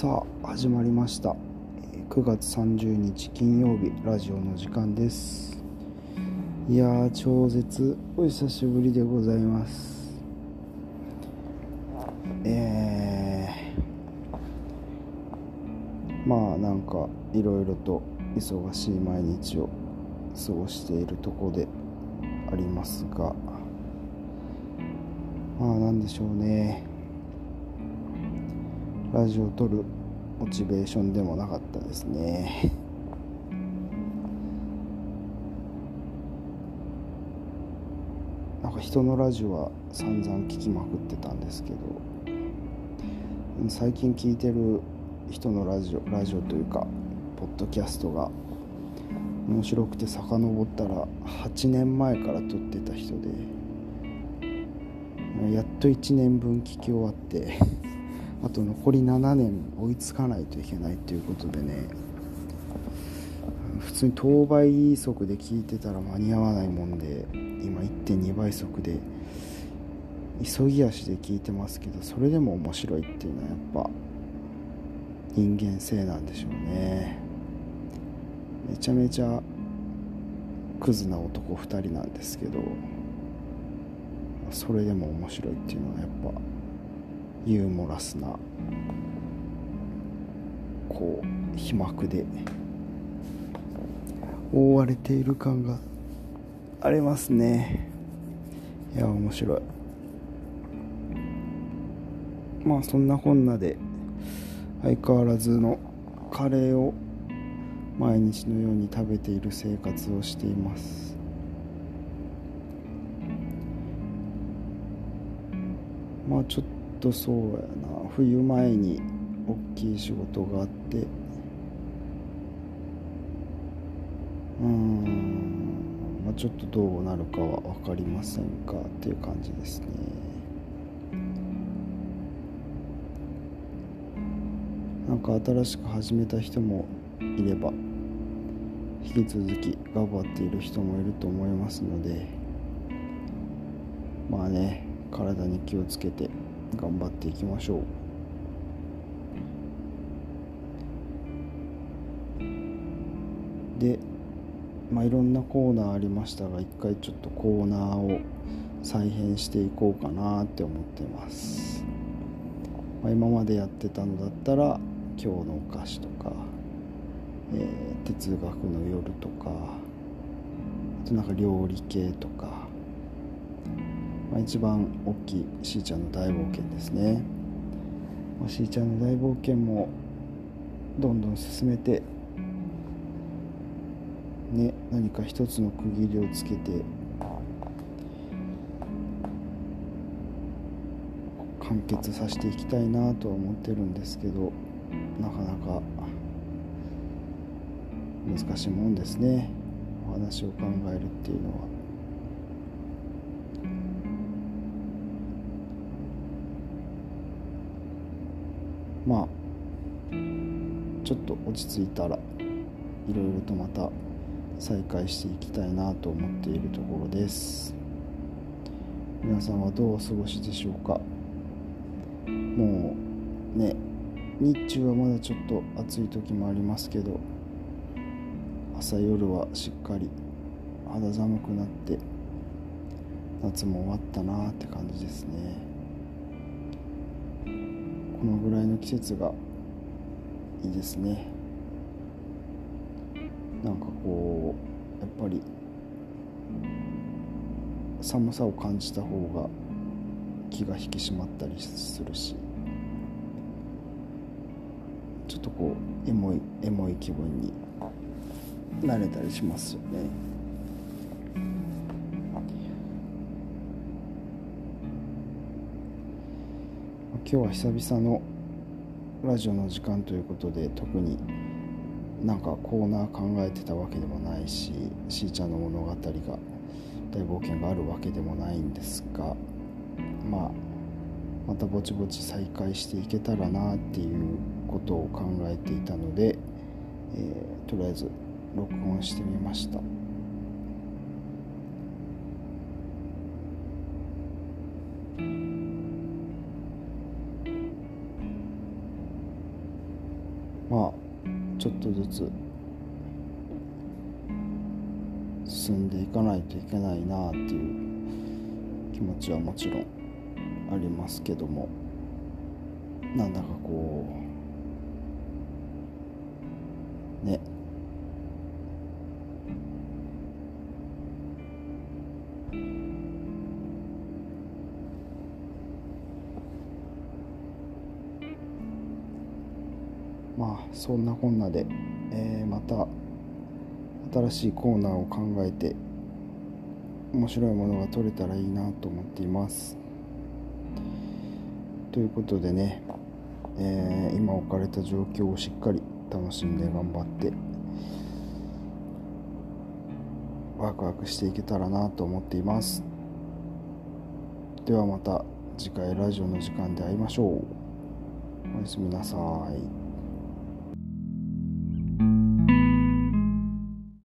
さあ始まりました。9月30日金曜日ラジオの時間です。いやー超絶お久しぶりでございます。えー、まあなんかいろいろと忙しい毎日を過ごしているとこでありますが。まあなんでしょうね。ラジオを撮るモチベーションでもなかったですね。なんか人のラジオは散々聞きまくってたんですけど最近聞いてる人のラジオラジオというかポッドキャストが面白くて遡ったら8年前から撮ってた人でやっと1年分聞き終わって。あと残り7年追いつかないといけないということでね普通に当倍速で聞いてたら間に合わないもんで今1.2倍速で急ぎ足で聞いてますけどそれでも面白いっていうのはやっぱ人間性なんでしょうね。めちゃめちゃクズな男2人なんですけどそれでも面白いっていうのはやっぱユーモラスなこう皮膜で覆われている感がありますね。いや面白い。まあそんなこんなで相変わらずのカレーを毎日のように食べている生活をしています。まあちょっとそうやな。冬前に大きい仕事があって。うん、まあ、ちょっとどうなるかは分かりませんかっていう感じですね。なんか新しく始めた人もいれば引き続き頑張っている人もいると思いますのでまあね体に気をつけて頑張っていきましょう。でまあいろんなコーナーありましたが一回ちょっとコーナーを再編していこうかなって思ってます、まあ、今までやってたのだったら「今日のお菓子」とか、えー、哲学の夜」とかあとなんか料理系とかまあ、一番大きいしーちゃんの大冒険ですね、まあ、しーちゃんの大冒険もどんどん進めてね何か一つの区切りをつけて完結させていきたいなとは思ってるんですけどなかなか難しいもんですね。お話を考えるっていうのは。まあちょっと落ち着いたらいろいろとまた再開していきたいなと思っているところです。皆さんはどうお過ごしでしょうか？もうね日中はまだちょっと暑い時もありますけど朝夜はしっかり肌寒くなって夏も終わったなって感じですね。このぐらいの季節がいいですねなんかこうやっぱり寒さを感じた方が気が引き締まったりするしちょっとこうエモいエモい気分になれたりしますよね。今日は久々のラジオの時間ということで特になんかコーナー考えてたわけでもないししーちゃんの物語が大冒険があるわけでもないんですがまあまたぼちぼち再開していけたらなっていうことを考えていたので、えー、とりあえず録音してみました。とずつ進んでいかないといけないなっていう気持ちはもちろんありますけども。なんだかこうねまあそんなこんなで、えー、また新しいコーナーを考えて面白いものが撮れたらいいなと思っています。ということでね、えー、今置かれた状況をしっかり楽しんで頑張ってワクワクしていけたらなと思っています。ではまた次回ラジオの時間で会いましょう。おやすみなさい。